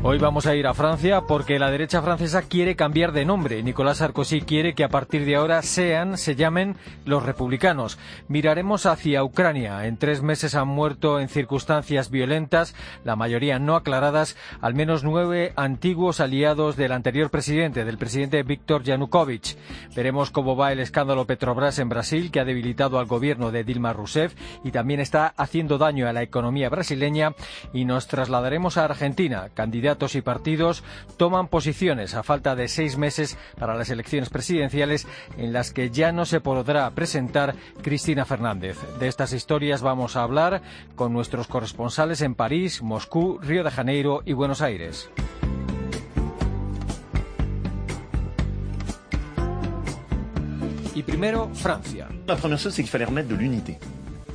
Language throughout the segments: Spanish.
Hoy vamos a ir a Francia porque la derecha francesa quiere cambiar de nombre. Nicolás Sarkozy quiere que a partir de ahora sean, se llamen los republicanos. Miraremos hacia Ucrania. En tres meses han muerto en circunstancias violentas, la mayoría no aclaradas, al menos nueve antiguos aliados del anterior presidente, del presidente Víctor Yanukovych. Veremos cómo va el escándalo Petrobras en Brasil, que ha debilitado al gobierno de Dilma Rousseff y también está haciendo daño a la economía brasileña. Y nos trasladaremos a Argentina, candidatos y partidos toman posiciones a falta de seis meses para las elecciones presidenciales en las que ya no se podrá presentar Cristina Fernández. De estas historias vamos a hablar con nuestros corresponsales en París, Moscú, Río de Janeiro y Buenos Aires. Y primero, Francia. La première chose, c'est qu'il fallait remettre de l'unité.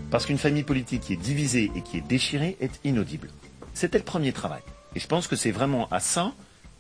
Parce qu'une famille politique qui est divisée et qui est déchirée est inaudible. C'était le premier travail. Et je pense que c'est vraiment à ça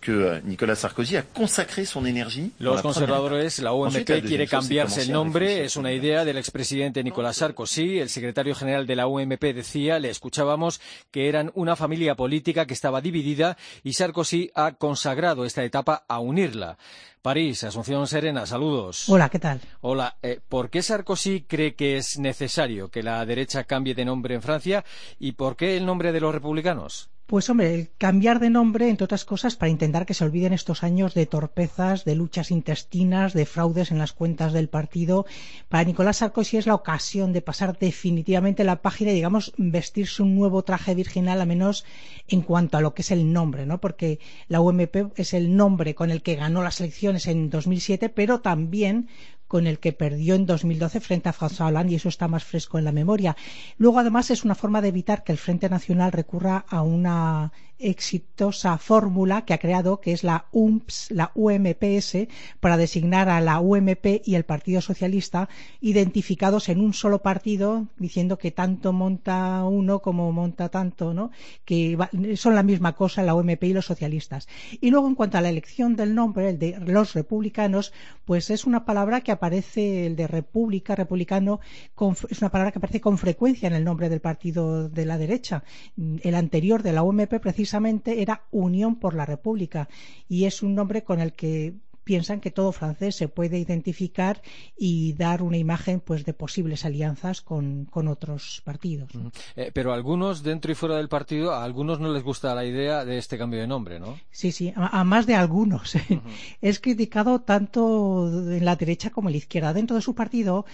que Nicolas Sarkozy a consacré son énergie. Los conservadores, la UMP, quiere cambiarse el nombre. Es una idea del expresidente Nicolas Sarkozy. El secretario general de la UMP decía, le escuchábamos, que eran una familia política que estaba dividida y Sarkozy ha consagrado esta etapa a unirla. París, Asunción Serena, saludos. Hola, ¿qué tal? Hola, eh, ¿por qué Sarkozy cree que es necesario que la derecha cambie de nombre en Francia y por qué el nombre de los republicanos? Pues hombre, el cambiar de nombre, entre otras cosas, para intentar que se olviden estos años de torpezas, de luchas intestinas, de fraudes en las cuentas del partido. Para Nicolás Sarkozy es la ocasión de pasar definitivamente la página y, digamos, vestirse un nuevo traje virginal, al menos en cuanto a lo que es el nombre, ¿no? Porque la UMP es el nombre con el que ganó las elecciones en 2007, pero también con el que perdió en 2012 frente a François Hollande y eso está más fresco en la memoria. Luego, además, es una forma de evitar que el Frente Nacional recurra a una exitosa fórmula que ha creado, que es la UMPS, la UMPS, para designar a la UMP y el Partido Socialista identificados en un solo partido, diciendo que tanto monta uno como monta tanto, ¿no? que son la misma cosa la UMP y los socialistas. Y luego, en cuanto a la elección del nombre, el de los republicanos, pues es una palabra que aparece, el de república, republicano, con, es una palabra que aparece con frecuencia en el nombre del partido de la derecha. El anterior de la UMP, precisamente, era Unión por la República y es un nombre con el que piensan que todo francés se puede identificar y dar una imagen pues de posibles alianzas con, con otros partidos. -huh. eh, pero algunos dentro y fuera del partido, a algunos no les gusta la idea de este cambio de nombre, ¿no? Sí, sí, a, a más de algunos. Uh -huh. Es criticado tanto en la derecha como en la izquierda. Dentro de su partido,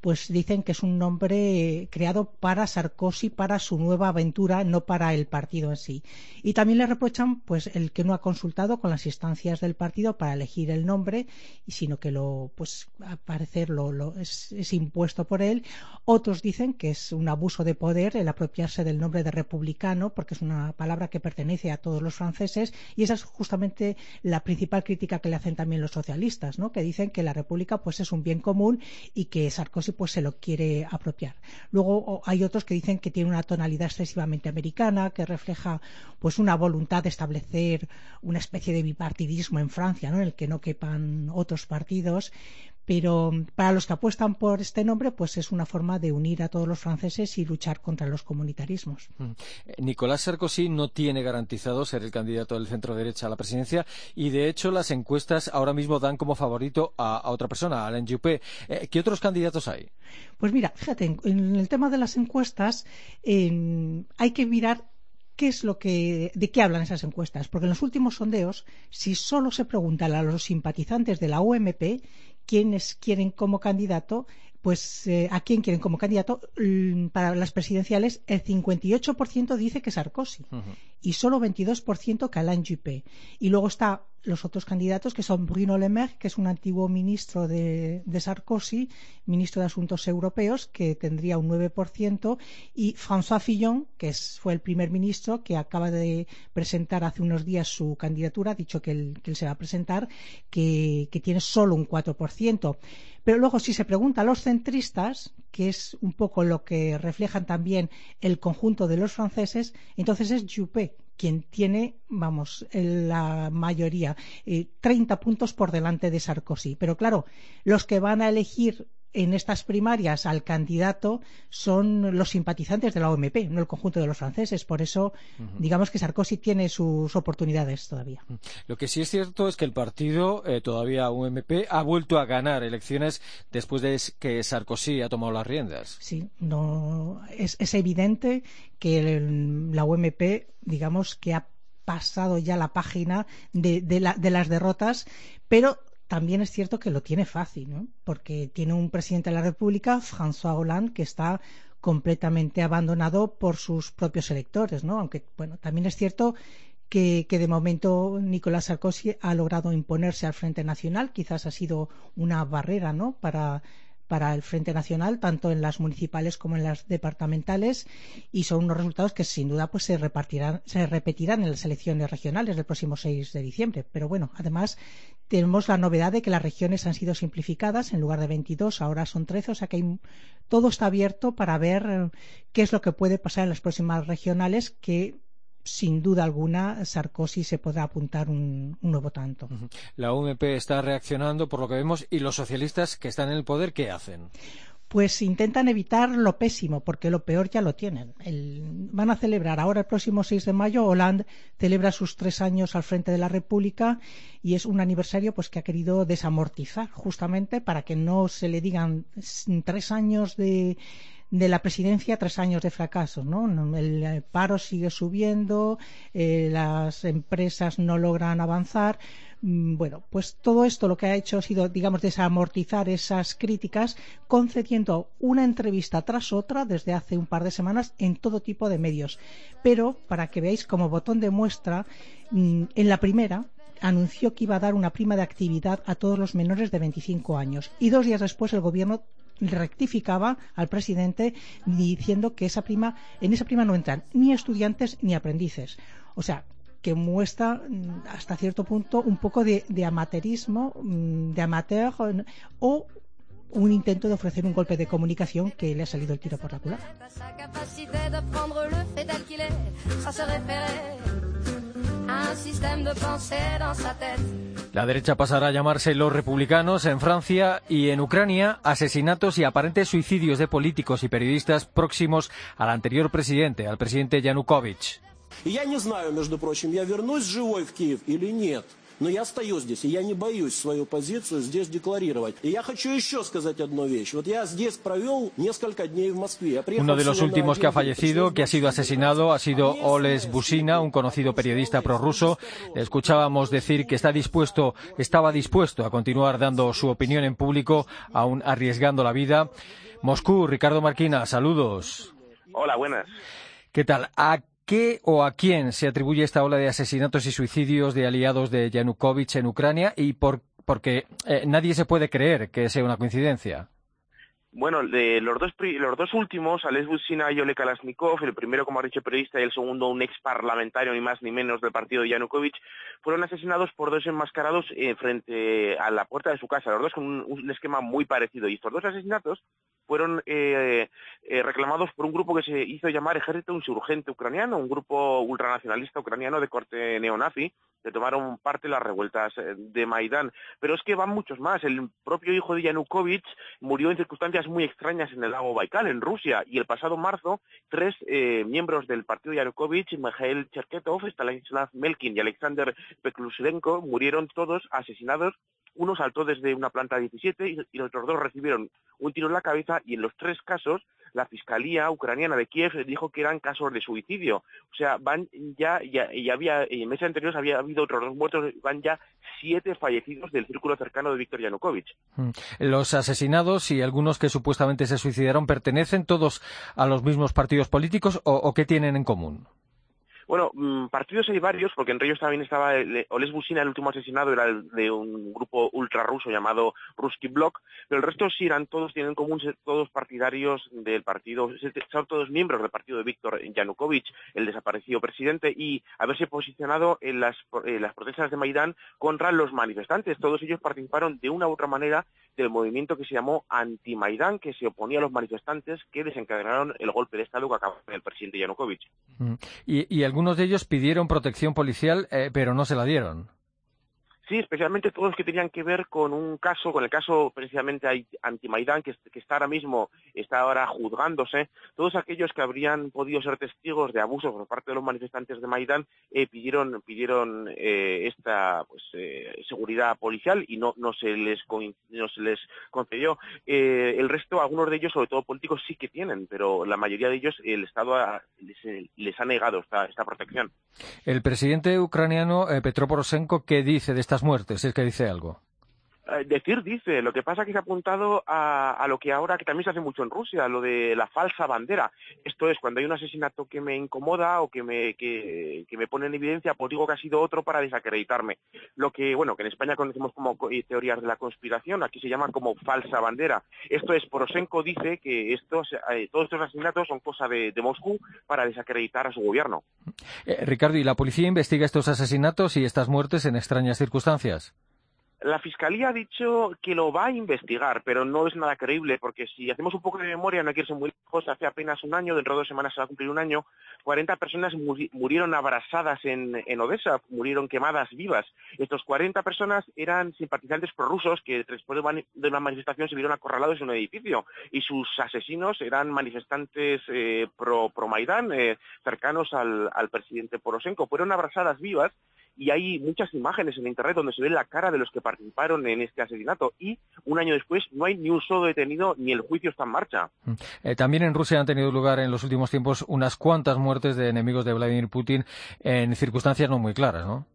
pues dicen que es un nombre creado para Sarkozy, para su nueva aventura, no para el partido en sí. Y también le reprochan pues el que no ha consultado con las instancias del partido para elegir el nombre, sino que lo, pues, a parecer lo es, es, impuesto por él. Otros dicen que es un abuso de poder el apropiarse del nombre de republicano, porque es una palabra que pertenece a todos los franceses, y esa es justamente la principal crítica que le hacen también los socialistas, ¿no? que dicen que la república pues, es un bien común y que Sarkozy pues, se lo quiere apropiar. Luego hay otros que dicen que tiene una tonalidad excesivamente americana, que refleja pues, una voluntad de establecer una especie de bipartidismo en Francia, ¿no? en el que no quepan otros partidos, pero para los que apuestan por este nombre, pues es una forma de unir a todos los franceses y luchar contra los comunitarismos. Mm. Nicolás Sarkozy no tiene garantizado ser el candidato del centro derecha a la presidencia y de hecho las encuestas ahora mismo dan como favorito a, a otra persona, a Alain Juppé. Eh, ¿Qué otros candidatos hay? Pues mira, fíjate, en, en el tema de las encuestas eh, hay que mirar qué es lo que, de qué hablan esas encuestas. Porque en los últimos sondeos, si solo se preguntan a los simpatizantes de la UMP quiénes quieren como candidato, pues eh, a quién quieren como candidato para las presidenciales, el 58% dice que Sarkozy uh -huh. y solo 22% que Alain Juppé. Y luego está los otros candidatos que son Bruno Le Maire, que es un antiguo ministro de, Sarkozy, ministro de Asuntos Europeos, que tendría un 9%, y François Fillon, que fue el primer ministro que acaba de presentar hace unos días su candidatura, ha dicho que él, que él se va a presentar, que, que tiene solo un 4%. Pero luego, si se pregunta a los centristas, que es un poco lo que reflejan también el conjunto de los franceses, entonces es Juppé quien tiene, vamos, la mayoría, 30 eh, puntos por delante de Sarkozy. Pero claro, los que van a elegir en estas primarias al candidato son los simpatizantes de la OMP, no el conjunto de los franceses. Por eso, digamos que Sarkozy tiene sus oportunidades todavía. Lo que sí es cierto es que el partido, eh, todavía UMP, ha vuelto a ganar elecciones después de que Sarkozy ha tomado las riendas. Sí, no, es, evidente que la UMP, digamos que ha pasado ya la página de, de las derrotas, pero también es cierto que lo tiene fácil, ¿no? porque tiene un presidente de la República, François Hollande, que está completamente abandonado por sus propios electores, ¿no? Aunque, bueno, también es cierto que, que, de momento Nicolás Sarkozy ha logrado imponerse al Frente Nacional, quizás ha sido una barrera, ¿no? Para para el Frente Nacional, tanto en las municipales como en las departamentales, y son unos resultados que sin duda pues, se, repartirán, se repetirán en las elecciones regionales del próximo 6 de diciembre. Pero bueno, además tenemos la novedad de que las regiones han sido simplificadas, en lugar de 22 ahora son 13, o sea que todo está abierto para ver eh, qué es lo que puede pasar en las próximas regionales que sin duda alguna Sarkozy se podrá apuntar un, nuevo tanto. La UMP está reaccionando por lo que vemos y los socialistas que están en el poder, ¿qué hacen? Pues intentan evitar lo pésimo, porque lo peor ya lo tienen. van a celebrar ahora el próximo 6 de mayo, Hollande celebra sus tres años al frente de la República y es un aniversario pues que ha querido desamortizar justamente para que no se le digan tres años de de la presidencia tras años de fracaso. ¿no? El paro sigue subiendo, eh, las empresas no logran avanzar. Mm, bueno, pues todo esto lo que ha hecho ha sido, digamos, desamortizar esas críticas, concediendo una entrevista tras otra desde hace un par de semanas en todo tipo de medios. Pero, para que veáis como botón de muestra, mm, en la primera, anunció que iba a dar una prima de actividad a todos los menores de 25 años y dos días después el gobierno rectificaba al presidente diciendo que esa prima, en esa prima no entran ni estudiantes ni aprendices. O sea, que muestra mm, hasta cierto punto un poco de, de amateurismo, mm, de amateur o un intento de ofrecer un golpe de comunicación que le ha salido el tiro por la culata. La derecha pasará a llamarse los republicanos en Francia y en Ucrania, asesinatos y aparentes suicidios de políticos y periodistas próximos al anterior presidente, al presidente Yanukovych. Но я остаюсь здесь, и я не боюсь свою позицию здесь декларировать. И я хочу еще сказать одну вещь. Вот я здесь провел несколько дней в Москве. Uno de los últimos que ha fallecido, que ha sido asesinado, ha sido Oles Busina, un conocido periodista prorruso. Le escuchábamos decir que está dispuesto, estaba dispuesto a continuar dando su opinión en público, aún arriesgando la vida. Moscú, Ricardo Marquina, saludos. Hola, buenas. ¿Qué tal? ¿A Qué o a quién se atribuye esta ola de asesinatos y suicidios de aliados de Yanukovych en Ucrania y por, porque eh, nadie se puede creer que sea una coincidencia? Bueno, de los dos, los dos últimos, Alex Busina y Ole Kalashnikov, el primero como ha dicho periodista y el segundo un ex parlamentario ni más ni menos del partido Yanukovych, fueron asesinados por dos enmascarados eh, frente a la puerta de su casa, los dos con un, esquema muy parecido. Y estos dos asesinatos fueron eh, eh, reclamados por un grupo que se hizo llamar Ejército Insurgente Ucraniano, un grupo ultranacionalista ucraniano de corte neonazi, que tomaron parte las revueltas eh, de Maidán. Pero es que van muchos más. El propio hijo de Yanukovych murió en circunstancias muy extrañas en el lago Baikal, en Rusia, y el pasado marzo tres miembros del partido Yanukovych, Mikhail Cherketov, Stanislav Melkin y Alexander Peklushenko, murieron todos asesinados uno saltó desde una planta 17 y, los otros dos recibieron un tiro en la cabeza y en los tres casos la Fiscalía ucraniana de Kiev dijo que eran casos de suicidio. O sea, van ya, ya, había, en meses anteriores había habido otros dos muertos, van ya siete fallecidos del círculo cercano de Víctor Yanukovych. Mm. Los asesinados y algunos que supuestamente se suicidaron pertenecen todos a los mismos partidos políticos o qué tienen en común? Bueno, mm, partidos hay varios, porque entre ellos también estaba Oles Busina, el último asesinado era de un grupo ultrarruso llamado Ruski Blok, pero el resto sí eran todos, tienen en común ser todos partidarios del partido, son todos miembros del partido de Víctor Yanukovych, el desaparecido presidente, y haberse posicionado en las, en las protestas de Maidán contra los manifestantes. Todos ellos participaron de una u otra manera del movimiento que se llamó Anti-Maidán, que se oponía a los manifestantes que desencadenaron el golpe de Estado que acabó el presidente Yanukovych. Mm. ¿Y, y algunos de ellos pidieron protección policial, eh, pero no se la dieron. Sí, especialmente todos los que tenían que ver con un caso, con el caso precisamente anti-Maidán, que, está ahora mismo, está ahora juzgándose. Todos aquellos que habrían podido ser testigos de abusos por parte de los manifestantes de Maidán eh, pidieron, pidieron eh, esta pues, eh, seguridad policial y no, no, se les no se les concedió. el resto, algunos de ellos, sobre todo políticos, sí que tienen, pero la mayoría de ellos el Estado les, ha negado esta, esta protección. El presidente ucraniano Petro Poroshenko, ¿qué dice de esta muertes, es que dice algo. Eh, decir dice, lo que pasa es que se ha apuntado a, lo que ahora, que también se hace mucho en Rusia, lo de la falsa bandera. Esto es, cuando hay un asesinato que me incomoda o que me, que, me pone en evidencia, pues digo que ha sido otro para desacreditarme. Lo que, bueno, que en España conocemos como teorías de la conspiración, aquí se llama como falsa bandera. Esto es, Poroshenko dice que estos, eh, todos estos asesinatos son cosa de, Moscú para desacreditar a su gobierno. Eh, Ricardo, ¿y la policía investiga estos asesinatos y estas muertes en extrañas circunstancias? La Fiscalía ha dicho que lo va a investigar, pero no es nada creíble, porque si hacemos un poco de memoria, no hay que irse muy lejos, hace apenas un año, dentro de dos semanas se va a cumplir un año, 40 personas murieron abrasadas en, Odessa, murieron quemadas vivas. Estas 40 personas eran simpatizantes prorrusos que después de una manifestación se vieron acorralados en un edificio, y sus asesinos eran manifestantes eh, pro Maidán, eh, cercanos al, al presidente Poroshenko. Fueron abrasadas vivas y hay muchas imágenes en Internet donde se ve la cara de los que participaron en este asesinato y un año después no hay ni un solo detenido ni el juicio está en marcha. Mm. Eh, también en Rusia han tenido lugar en los últimos tiempos unas cuantas muertes de enemigos de Vladimir Putin en circunstancias no muy claras, ¿no?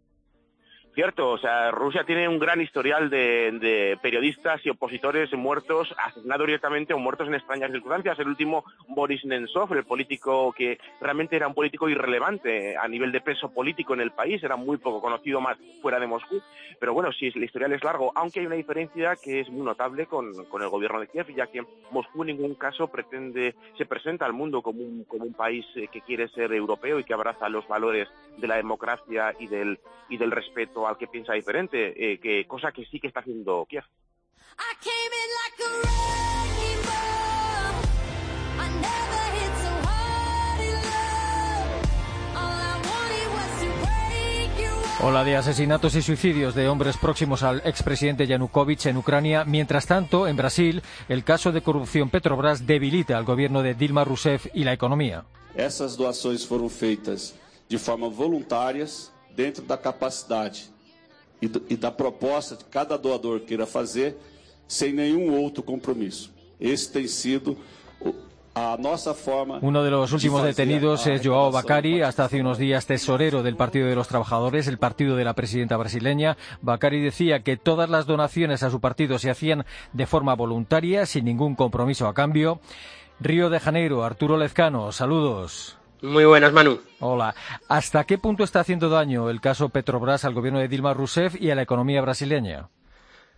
Cierto, o sea, Rusia tiene un gran historial de, periodistas y opositores muertos, asesinados directamente o muertos en extrañas circunstancias. El último, Boris Nemtsov, el político que realmente era un político irrelevante a nivel de peso político en el país, era muy poco conocido más fuera de Moscú. Pero bueno, sí, el historial es largo, aunque hay una diferencia que es muy notable con, el gobierno de Kiev, ya que Moscú en ningún caso pretende, se presenta al mundo como un, como un país eh, que quiere ser europeo y que abraza los valores de la democracia y del, y del respeto al que piensa diferente, eh, que cosa que sí que está haciendo Kiev. Hola de asesinatos y suicidios de hombres próximos al expresidente Yanukovych en Ucrania. Mientras tanto, en Brasil, el caso de corrupción Petrobras debilita al gobierno de Dilma Rousseff y la economía. Esas doações fueron feitas de forma voluntarias dentro da capacidade e, e da proposta de cada doador queira fazer, sem nenhum outro compromisso. Esse tem sido Uno de los últimos detenidos es Joao Bacari, hasta hace unos días tesorero del Partido de los Trabajadores, el partido de la presidenta brasileña. Bacari decía que todas las donaciones a su partido se hacían de forma voluntaria, sin ningún compromiso a cambio. Río de Janeiro, Arturo Lezcano, saludos. Muy buenas, Manu. Hola. ¿Hasta qué punto está haciendo daño el caso Petrobras al gobierno de Dilma Rousseff y a la economía brasileña?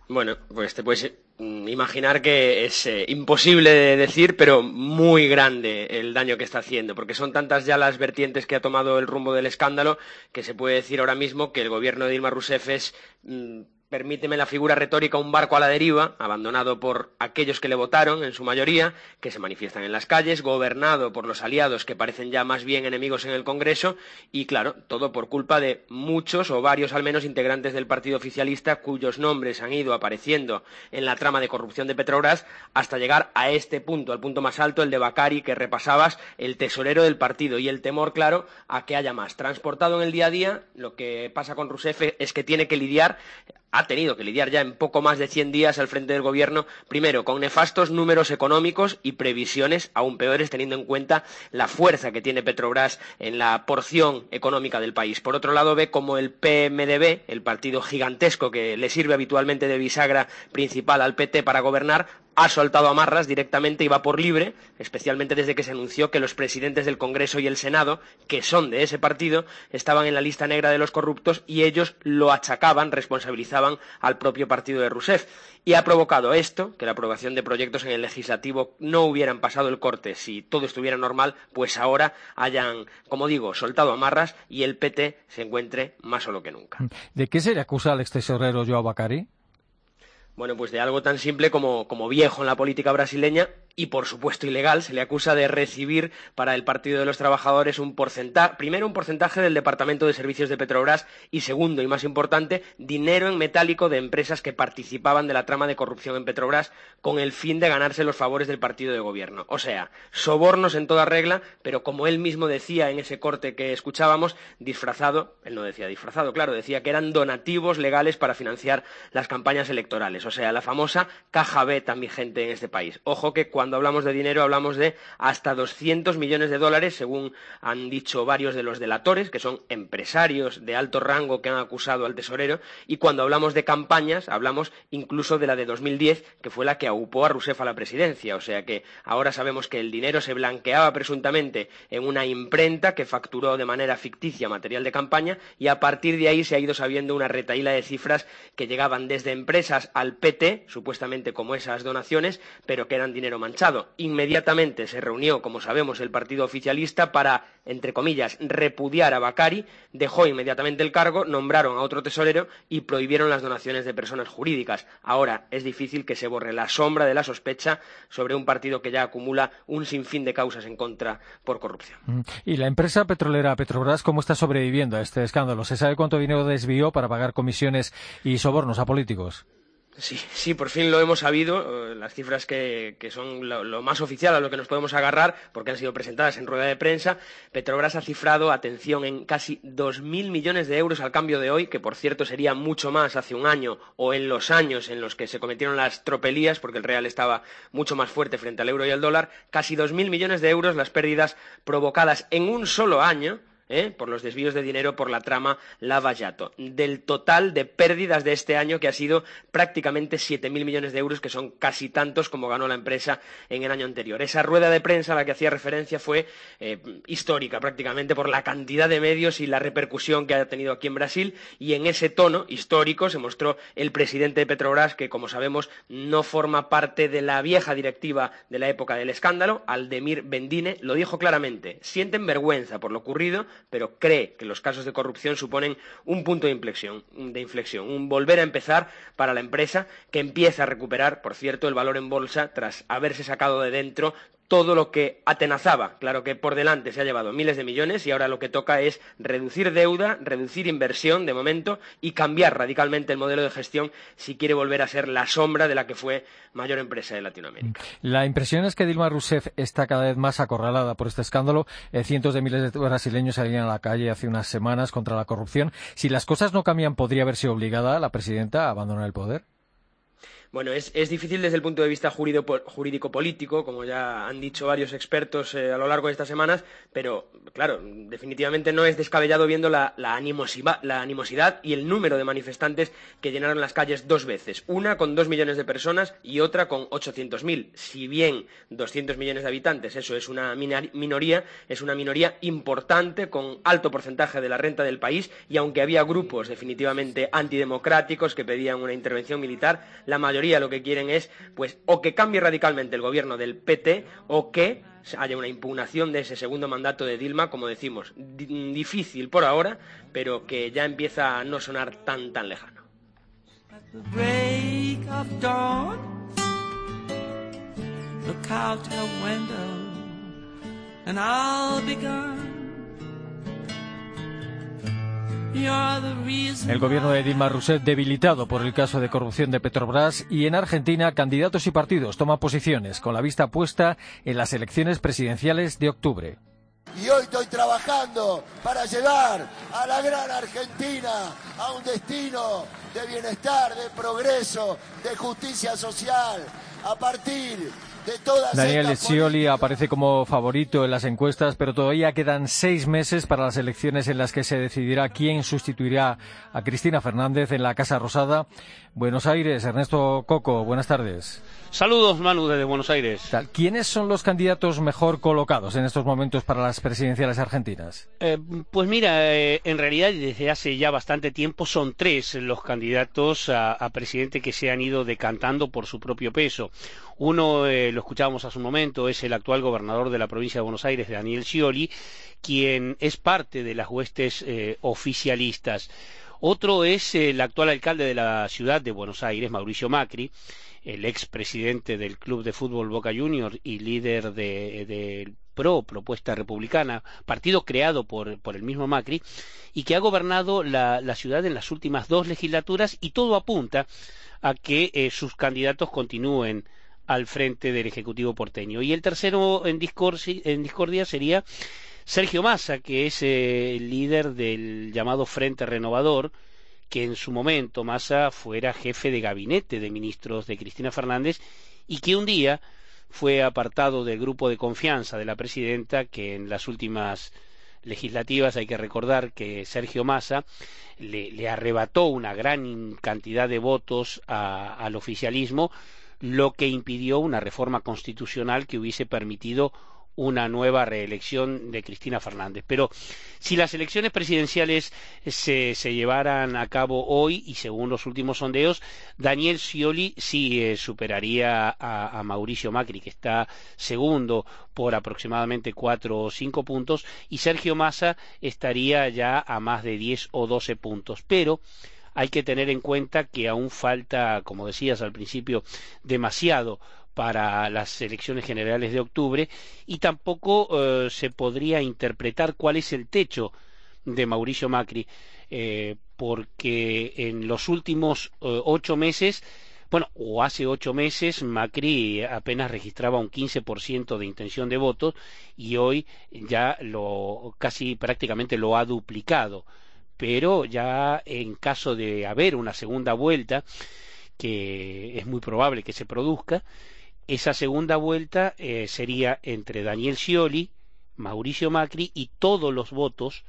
Bueno, pues te puedes imaginar que es eh, imposible de decir, pero muy grande el daño que está haciendo, porque son tantas ya las vertientes que ha tomado el rumbo del escándalo que se puede decir ahora mismo que el gobierno de Dilma Rousseff es mm, permíteme la figura retórica, un barco a la deriva, abandonado por aquellos que le votaron, en su mayoría, que se manifiestan en las calles, gobernado por los aliados que parecen ya más bien enemigos en el Congreso, y claro, todo por culpa de muchos o varios al menos integrantes del Partido Oficialista cuyos nombres han ido apareciendo en la trama de corrupción de Petrobras hasta llegar a este punto, al punto más alto, el de Bacari, que repasabas, el tesorero del partido, y el temor, claro, a que haya más. Transportado en el día a día, lo que pasa con Rousseff es que tiene que lidiar ha tenido que lidiar ya en poco más de 100 días al frente del gobierno, primero con nefastos números económicos y previsiones aún peores teniendo en cuenta la fuerza que tiene Petrobras en la porción económica del país. Por otro lado, ve como el PMDB, el partido gigantesco que le sirve habitualmente de bisagra principal al PT para gobernar, ha soltado amarras directamente y va por libre, especialmente desde que se anunció que los presidentes del Congreso y el Senado, que son de ese partido, estaban en la lista negra de los corruptos y ellos lo achacaban, responsabilizaban al propio partido de Rousseff. Y ha provocado esto, que la aprobación de proyectos en el legislativo no hubieran pasado el corte si todo estuviera normal, pues ahora hayan, como digo, soltado amarras y el PT se encuentre más solo que nunca. ¿De qué se le acusa al ex tesorero Joao Bacari? Bueno, pues de algo tan simple como, viejo en la política brasileña y por supuesto ilegal, se le acusa de recibir para el Partido de los Trabajadores un porcentaje, primero un porcentaje del Departamento de Servicios de Petrobras y segundo y más importante, dinero en metálico de empresas que participaban de la trama de corrupción en Petrobras con el fin de ganarse los favores del partido de gobierno. O sea, sobornos en toda regla, pero como él mismo decía en ese corte que escuchábamos, disfrazado, él no decía disfrazado, claro, decía que eran donativos legales para financiar las campañas electorales. O sea, la famosa caja B tan vigente en este país. Ojo que cuando hablamos de dinero hablamos de hasta 200 millones de dólares, según han dicho varios de los delatores, que son empresarios de alto rango que han acusado al tesorero, y cuando hablamos de campañas hablamos incluso de la de 2010, que fue la que aupó a Rousseff a la presidencia. O sea que ahora sabemos que el dinero se blanqueaba presuntamente en una imprenta que facturó de manera ficticia material de campaña y a partir de ahí se ha ido sabiendo una retaíla de cifras que llegaban desde empresas al PT, supuestamente como esas donaciones, pero que eran dinero manchado Inmediatamente se reunió, como sabemos, el partido oficialista para, entre comillas, repudiar a Bacari, dejó inmediatamente el cargo, nombraron a otro tesorero y prohibieron las donaciones de personas jurídicas. Ahora es difícil que se borre la sombra de la sospecha sobre un partido que ya acumula un sinfín de causas en contra por corrupción. Mm. ¿Y la empresa petrolera Petrobras cómo está sobreviviendo a este escándalo? ¿Se sabe cuánto dinero desvió para pagar comisiones y sobornos a políticos? Sí, sí, por fin lo hemos sabido, eh, las cifras que, son lo, más oficial a lo que nos podemos agarrar, porque han sido presentadas en rueda de prensa. Petrobras ha cifrado, atención, en casi 2.000 millones de euros al cambio de hoy, que por cierto sería mucho más hace un año o en los años en los que se cometieron las tropelías, porque el real estaba mucho más fuerte frente al euro y al dólar. Casi 2.000 millones de euros las pérdidas provocadas en un solo año ¿eh? por los desvíos de dinero por la trama Lavallato. Del total de pérdidas de este año, que ha sido prácticamente 7.000 millones de euros, que son casi tantos como ganó la empresa en el año anterior. Esa rueda de prensa a la que hacía referencia fue eh, histórica prácticamente por la cantidad de medios y la repercusión que ha tenido aquí en Brasil y en ese tono histórico se mostró el presidente de Petrobras que como sabemos no forma parte de la vieja directiva de la época del escándalo, Aldemir Bendine, lo dijo claramente, sienten vergüenza por lo ocurrido pero cree que los casos de corrupción suponen un punto de inflexión, de inflexión, un volver a empezar para la empresa que empieza a recuperar, por cierto, el valor en bolsa tras haberse sacado de dentro todo lo que atenazaba. Claro que por delante se ha llevado miles de millones y ahora lo que toca es reducir deuda, reducir inversión de momento y cambiar radicalmente el modelo de gestión si quiere volver a ser la sombra de la que fue mayor empresa de Latinoamérica. La impresión es que Dilma Rousseff está cada vez más acorralada por este escándalo. Eh, cientos de miles de brasileños salían a la calle hace unas semanas contra la corrupción. Si las cosas no cambian, ¿podría verse obligada la presidenta a abandonar el poder? Bueno, es, difícil desde el punto de vista jurídico-político, como ya han dicho varios expertos eh, a lo largo de estas semanas, pero claro, definitivamente no es descabellado viendo la, animosidad y el número de manifestantes que llenaron las calles dos veces, una con dos millones de personas y otra con ochocientos mil. Si bien doscientos millones de habitantes, eso es una minoría, es una minoría importante con alto porcentaje de la renta del país y aunque había grupos definitivamente antidemocráticos que pedían una intervención militar, la mayoría mayoría lo que quieren es, pues, o que cambie radicalmente el gobierno del PT o que haya una impugnación de ese segundo mandato de Dilma, como decimos, difícil por ahora, pero que ya empieza a no sonar tan tan lejano. El gobierno de Dilma Rousseff debilitado por el caso de corrupción de Petrobras y en Argentina candidatos y partidos toman posiciones con la vista puesta en las elecciones presidenciales de octubre. Y hoy estoy trabajando para llevar a la gran Argentina a un destino de bienestar, de progreso, de justicia social, a partir Daniel Scioli aparece como favorito en las encuestas, pero todavía quedan seis meses para las elecciones en las que se decidirá quién sustituirá a Cristina Fernández en la Casa Rosada. Buenos Aires, Ernesto Coco, buenas tardes. Saludos, Manu, desde Buenos Aires. ¿Quiénes son los candidatos mejor colocados en estos momentos para las presidenciales argentinas? Eh, pues mira, eh, en realidad desde hace ya bastante tiempo son tres los candidatos a, presidente que se han ido decantando por su propio peso. Uno, eh, lo escuchábamos hace un momento, es el actual gobernador de la provincia de Buenos Aires, Daniel Scioli, quien es parte de las huestes oficialistas. Otro es el actual alcalde de la ciudad de Buenos Aires, Mauricio Macri, el expresidente del Club de Fútbol Boca Juniors y líder del de PRO, Propuesta Republicana, partido creado por, el mismo Macri, y que ha gobernado la, ciudad en las últimas dos legislaturas y todo apunta a que eh, sus candidatos continúen al frente del Ejecutivo porteño. Y el tercero en discordia, sería Sergio Massa, que es eh, el líder del llamado Frente Renovador, que en su momento Massa fuera jefe de gabinete de ministros de Cristina Fernández y que un día fue apartado del grupo de confianza de la presidenta que en las últimas legislativas hay que recordar que Sergio Massa le, arrebató una gran cantidad de votos al oficialismo, lo que impidió una reforma constitucional que hubiese permitido una nueva reelección de Cristina Fernández. Pero si las elecciones presidenciales se, llevaran a cabo hoy y según los últimos sondeos, Daniel Scioli sí eh, superaría a, Mauricio Macri, que está segundo por aproximadamente cuatro o cinco puntos, y Sergio Massa estaría ya a más de diez o doce puntos. Pero hay que tener en cuenta que aún falta, como decías al principio, demasiado para las elecciones generales de octubre y tampoco eh, se podría interpretar cuál es el techo de Mauricio Macri, eh, porque en los últimos eh, ocho meses, bueno, o hace ocho meses, Macri apenas registraba un 15% de intención de votos y hoy ya lo casi prácticamente lo ha duplicado. Pero ya en caso de haber una segunda vuelta, que es muy probable que se produzca, esa segunda vuelta eh, sería entre Daniel Scioli, Mauricio Macri y todos los votos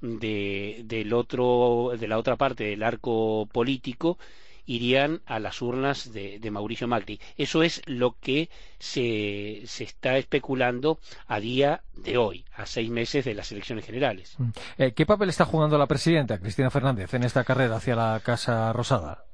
de, del otro, de la otra parte del arco político irían a las urnas de, Mauricio Macri. Eso es lo que se, se, está especulando a día de hoy, a seis meses de las elecciones generales. Mm. Eh, ¿Qué papel está jugando la presidenta, Cristina Fernández, en esta carrera hacia la Casa Rosada?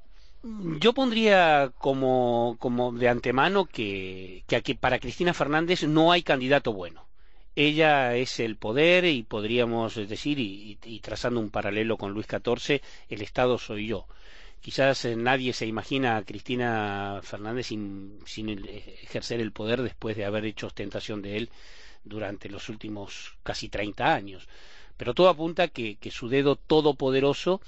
Yo pondría como, como de antemano que, que para Cristina Fernández no hay candidato bueno. Ella es el poder y podríamos decir, y, trazando un paralelo con Luis XIV, el Estado soy yo. Quizás eh, nadie se imagina a Cristina Fernández sin, sin ejercer el poder después de haber hecho ostentación de él durante los últimos casi 30 años. Pero todo apunta que, que su dedo todopoderoso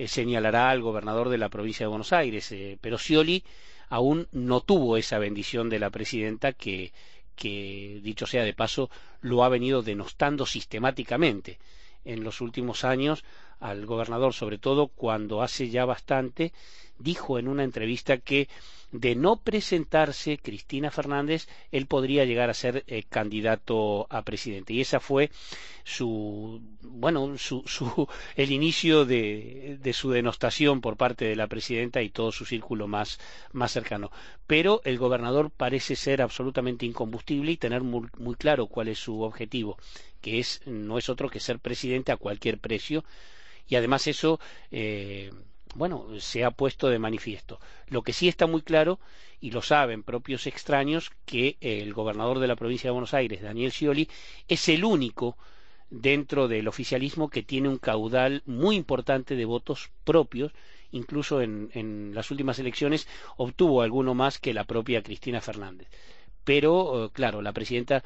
eh, señalará al gobernador de la provincia de Buenos Aires, eh, pero Scioli aún no tuvo esa bendición de la presidenta que, que, dicho sea de paso, lo ha venido denostando sistemáticamente en los últimos años al gobernador, sobre todo cuando hace ya bastante dijo en una entrevista que de no presentarse Cristina Fernández, él podría llegar a ser eh, candidato a presidente. Y esa fue su, bueno, su, su, el inicio de, su denostación por parte de la presidenta y todo su círculo más, más cercano. Pero el gobernador parece ser absolutamente incombustible y tener muy, muy claro cuál es su objetivo, que es, no es otro que ser presidente a cualquier precio. Y además eso eh, bueno, se ha puesto de manifiesto. Lo que sí está muy claro, y lo saben propios extraños, que el gobernador de la provincia de Buenos Aires, Daniel Scioli, es el único dentro del oficialismo que tiene un caudal muy importante de votos propios, incluso en, en las últimas elecciones obtuvo alguno más que la propia Cristina Fernández. Pero, eh, claro, la presidenta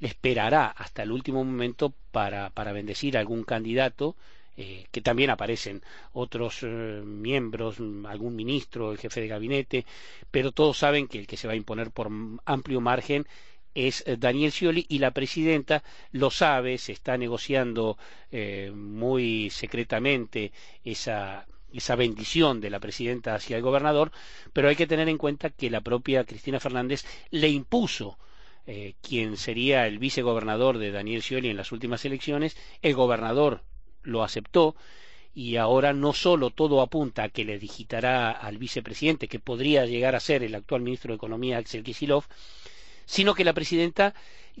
esperará hasta el último momento para, para bendecir a algún candidato eh, que también aparecen otros eh, miembros, algún ministro, el jefe de gabinete, pero todos saben que el que se va a imponer por amplio margen es eh, Daniel Scioli y la presidenta lo sabe, se está negociando muy secretamente esa, esa bendición de la presidenta hacia el gobernador, pero hay que tener en cuenta que la propia Cristina Fernández le impuso quien sería el vicegobernador de Daniel Scioli en las últimas elecciones, el gobernador lo aceptó y ahora no solo todo apunta a que le digitará al vicepresidente, que podría llegar a ser el actual ministro de Economía, Axel Kisilov, sino que la presidenta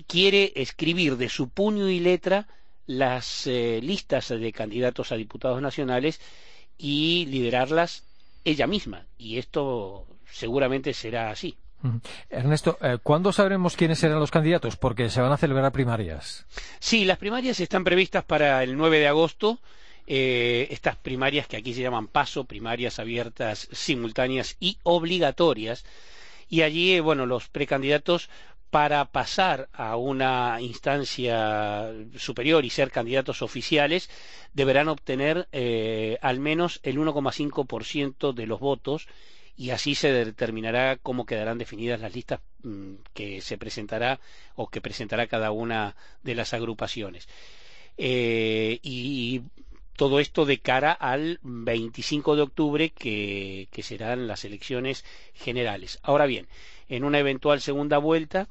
quiere escribir de su puño y letra las eh, listas de candidatos a diputados nacionales y liderarlas ella misma. Y esto seguramente será así. Ernesto, eh, ¿cuándo sabremos quiénes serán los candidatos? Porque se van a celebrar primarias. Sí, las primarias están previstas para el 9 de agosto eh, estas primarias que aquí se llaman paso, primarias abiertas, simultáneas y obligatorias. Y allí, eh, bueno, los precandidatos para pasar a una instancia superior y ser candidatos oficiales deberán obtener eh, al menos el 1,5% de los votos y así se determinará cómo quedarán definidas las listas mm, que se presentará o que presentará cada una de las agrupaciones. Eh, y todo esto de cara al 25 de octubre que, serán las elecciones generales. Ahora bien, en una eventual segunda vuelta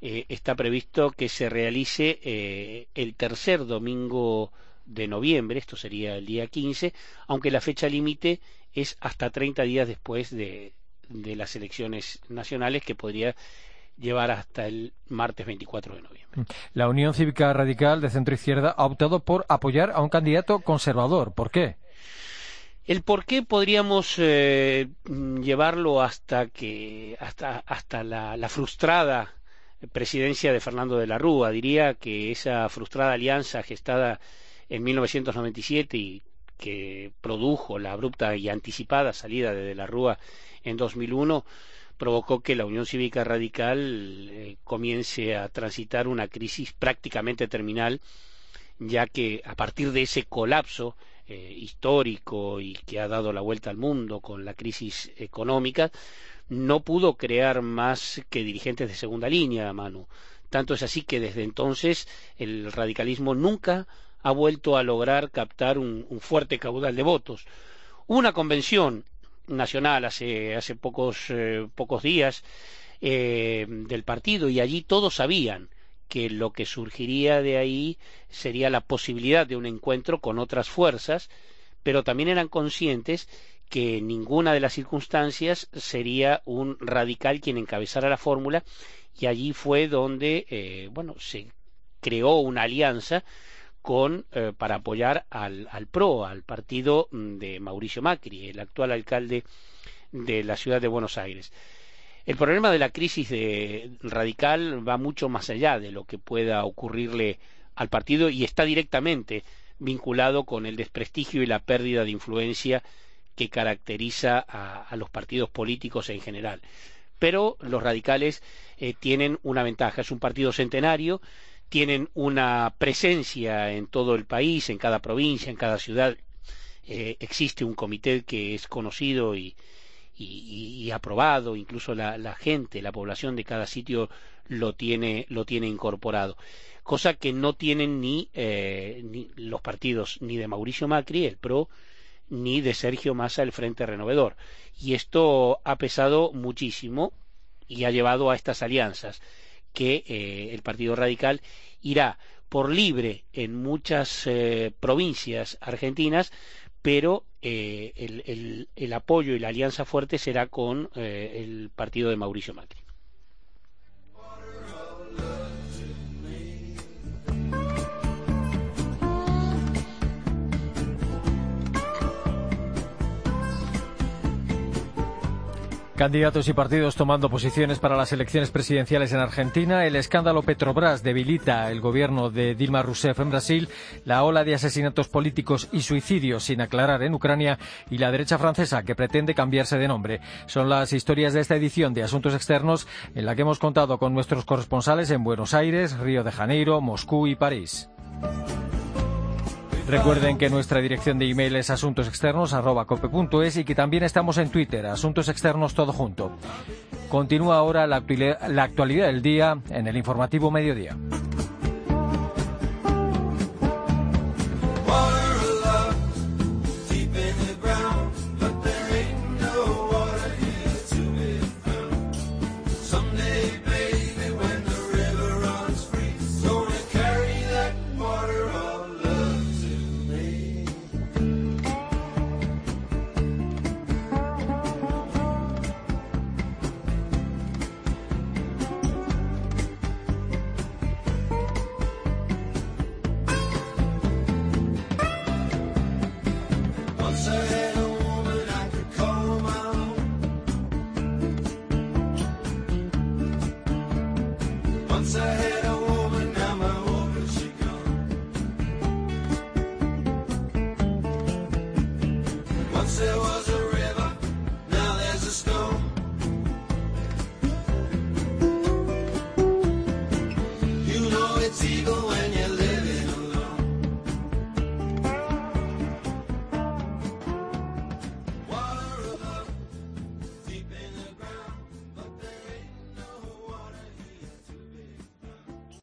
eh, está previsto que se realice eh, el tercer domingo de noviembre, esto sería el día 15, aunque la fecha límite es hasta 30 días después de, las elecciones nacionales que podría llevar hasta el martes 24 de noviembre. La Unión Cívica Radical de Centro Izquierda ha optado por apoyar a un candidato conservador. ¿Por qué? El por qué podríamos eh, llevarlo hasta que hasta, hasta la, la, frustrada presidencia de Fernando de la Rúa. Diría que esa frustrada alianza gestada en 1997 y que produjo la abrupta y anticipada salida de De la Rúa en 2001 provocó que la Unión Cívica Radical eh, comience a transitar una crisis prácticamente terminal, ya que a partir de ese colapso eh, histórico y que ha dado la vuelta al mundo con la crisis económica, no pudo crear más que dirigentes de segunda línea, Manu. Tanto es así que desde entonces el radicalismo nunca ha vuelto a lograr captar un, fuerte caudal de votos. Una convención nacional hace, hace pocos, eh, pocos días eh, del partido y allí todos sabían que lo que surgiría de ahí sería la posibilidad de un encuentro con otras fuerzas, pero también eran conscientes que ninguna de las circunstancias sería un radical quien encabezara la fórmula y allí fue donde eh, bueno se creó una alianza con, eh, para apoyar al, al, PRO, al partido mm, de Mauricio Macri, el actual alcalde de la ciudad de Buenos Aires. El problema de la crisis de radical va mucho más allá de lo que pueda ocurrirle al partido y está directamente vinculado con el desprestigio y la pérdida de influencia que caracteriza a, los partidos políticos en general. Pero los radicales eh, tienen una ventaja, es un partido centenario, tienen una presencia en todo el país, en cada provincia, en cada ciudad. Eh, existe un comité que es conocido y, aprobado, incluso la, gente, la población de cada sitio lo tiene, lo tiene incorporado. Cosa que no tienen ni, eh, ni los partidos ni de Mauricio Macri, el PRO, ni de Sergio Massa, el Frente Renovador. Y esto ha pesado muchísimo y ha llevado a estas alianzas que eh, el Partido Radical irá por libre en muchas eh, provincias argentinas, pero eh, el, el, apoyo y la alianza fuerte será con el partido de Mauricio Macri. Candidatos y partidos tomando posiciones para las elecciones presidenciales en Argentina. El escándalo Petrobras debilita el gobierno de Dilma Rousseff en Brasil. La ola de asesinatos políticos y suicidios sin aclarar en Ucrania. Y la derecha francesa que pretende cambiarse de nombre. Son las historias de esta edición de Asuntos Externos en la que hemos contado con nuestros corresponsales en Buenos Aires, Río de Janeiro, Moscú y París. Recuerden que nuestra dirección de email es asuntosexternos.cope.es y que también estamos en Twitter, Asuntos Externos Todo Junto. Continúa ahora la, la actualidad del día en el informativo Mediodía.